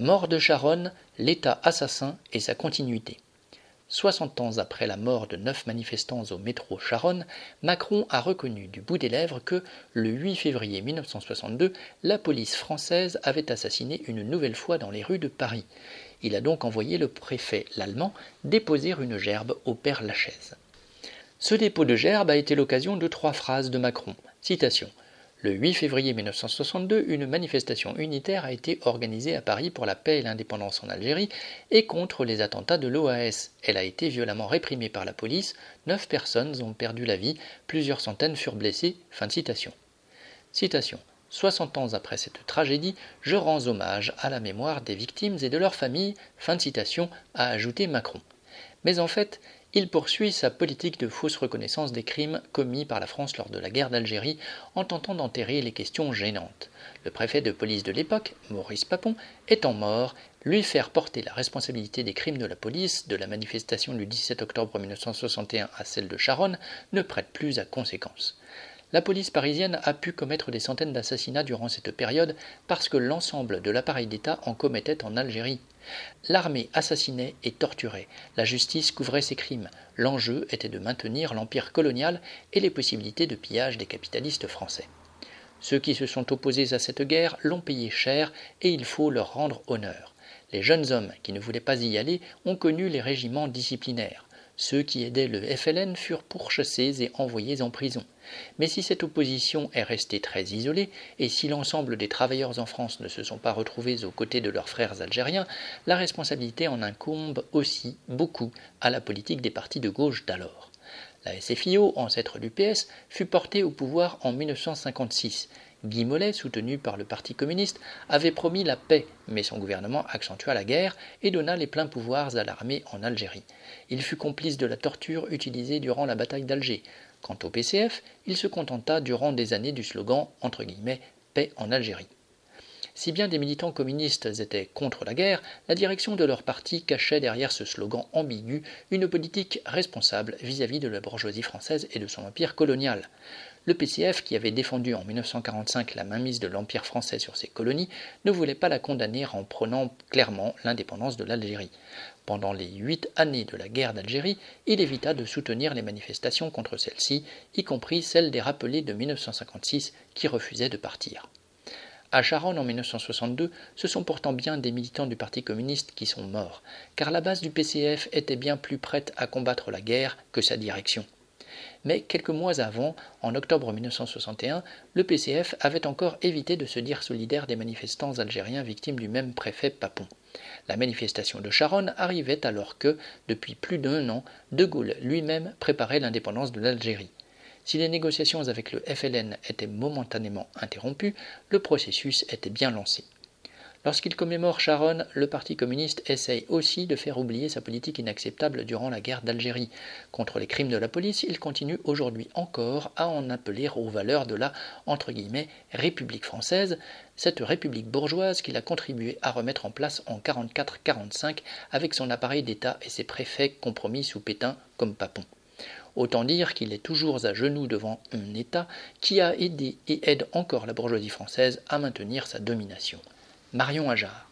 Mort de Charonne, l'État assassin et sa continuité. 60 ans après la mort de neuf manifestants au métro Charonne, Macron a reconnu du bout des lèvres que, le 8 février 1962, la police française avait assassiné une nouvelle fois dans les rues de Paris. Il a donc envoyé le préfet, l'allemand, déposer une gerbe au père Lachaise. Ce dépôt de gerbe a été l'occasion de trois phrases de Macron. Citation. Le 8 février 1962, une manifestation unitaire a été organisée à Paris pour la paix et l'indépendance en Algérie et contre les attentats de l'OAS. Elle a été violemment réprimée par la police, neuf personnes ont perdu la vie, plusieurs centaines furent blessées. Fin de citation. Citation. 60 ans après cette tragédie, je rends hommage à la mémoire des victimes et de leurs familles. Fin de citation, a ajouté Macron. Mais en fait, il poursuit sa politique de fausse reconnaissance des crimes commis par la France lors de la guerre d'Algérie en tentant d'enterrer les questions gênantes. Le préfet de police de l'époque, Maurice Papon, étant mort, lui faire porter la responsabilité des crimes de la police, de la manifestation du 17 octobre 1961 à celle de Charonne, ne prête plus à conséquence. La police parisienne a pu commettre des centaines d'assassinats durant cette période parce que l'ensemble de l'appareil d'État en commettait en Algérie. L'armée assassinait et torturait, la justice couvrait ses crimes, l'enjeu était de maintenir l'empire colonial et les possibilités de pillage des capitalistes français. Ceux qui se sont opposés à cette guerre l'ont payé cher et il faut leur rendre honneur. Les jeunes hommes qui ne voulaient pas y aller ont connu les régiments disciplinaires. Ceux qui aidaient le FLN furent pourchassés et envoyés en prison. Mais si cette opposition est restée très isolée, et si l'ensemble des travailleurs en France ne se sont pas retrouvés aux côtés de leurs frères algériens, la responsabilité en incombe aussi beaucoup à la politique des partis de gauche d'alors. La SFIO, ancêtre du PS, fut portée au pouvoir en 1956 Guy Mollet, soutenu par le Parti communiste, avait promis la paix, mais son gouvernement accentua la guerre et donna les pleins pouvoirs à l'armée en Algérie. Il fut complice de la torture utilisée durant la bataille d'Alger. Quant au PCF, il se contenta durant des années du slogan entre guillemets paix en Algérie. Si bien des militants communistes étaient contre la guerre, la direction de leur parti cachait derrière ce slogan ambigu une politique responsable vis-à-vis de la bourgeoisie française et de son empire colonial. Le PCF, qui avait défendu en 1945 la mainmise de l'Empire français sur ses colonies, ne voulait pas la condamner en prenant clairement l'indépendance de l'Algérie. Pendant les huit années de la guerre d'Algérie, il évita de soutenir les manifestations contre celle-ci, y compris celles des rappelés de 1956 qui refusaient de partir. À Charonne en 1962, ce sont pourtant bien des militants du Parti communiste qui sont morts, car la base du PCF était bien plus prête à combattre la guerre que sa direction. Mais quelques mois avant, en octobre 1961, le PCF avait encore évité de se dire solidaire des manifestants algériens victimes du même préfet Papon. La manifestation de Charonne arrivait alors que, depuis plus d'un an, De Gaulle lui-même préparait l'indépendance de l'Algérie. Si les négociations avec le FLN étaient momentanément interrompues, le processus était bien lancé. Lorsqu'il commémore Charonne, le Parti communiste essaye aussi de faire oublier sa politique inacceptable durant la guerre d'Algérie. Contre les crimes de la police, il continue aujourd'hui encore à en appeler aux valeurs de la entre guillemets, République française, cette République bourgeoise qu'il a contribué à remettre en place en 44-45 avec son appareil d'État et ses préfets compromis sous Pétain comme Papon. Autant dire qu'il est toujours à genoux devant un État qui a aidé et aide encore la bourgeoisie française à maintenir sa domination. Marion Ajar.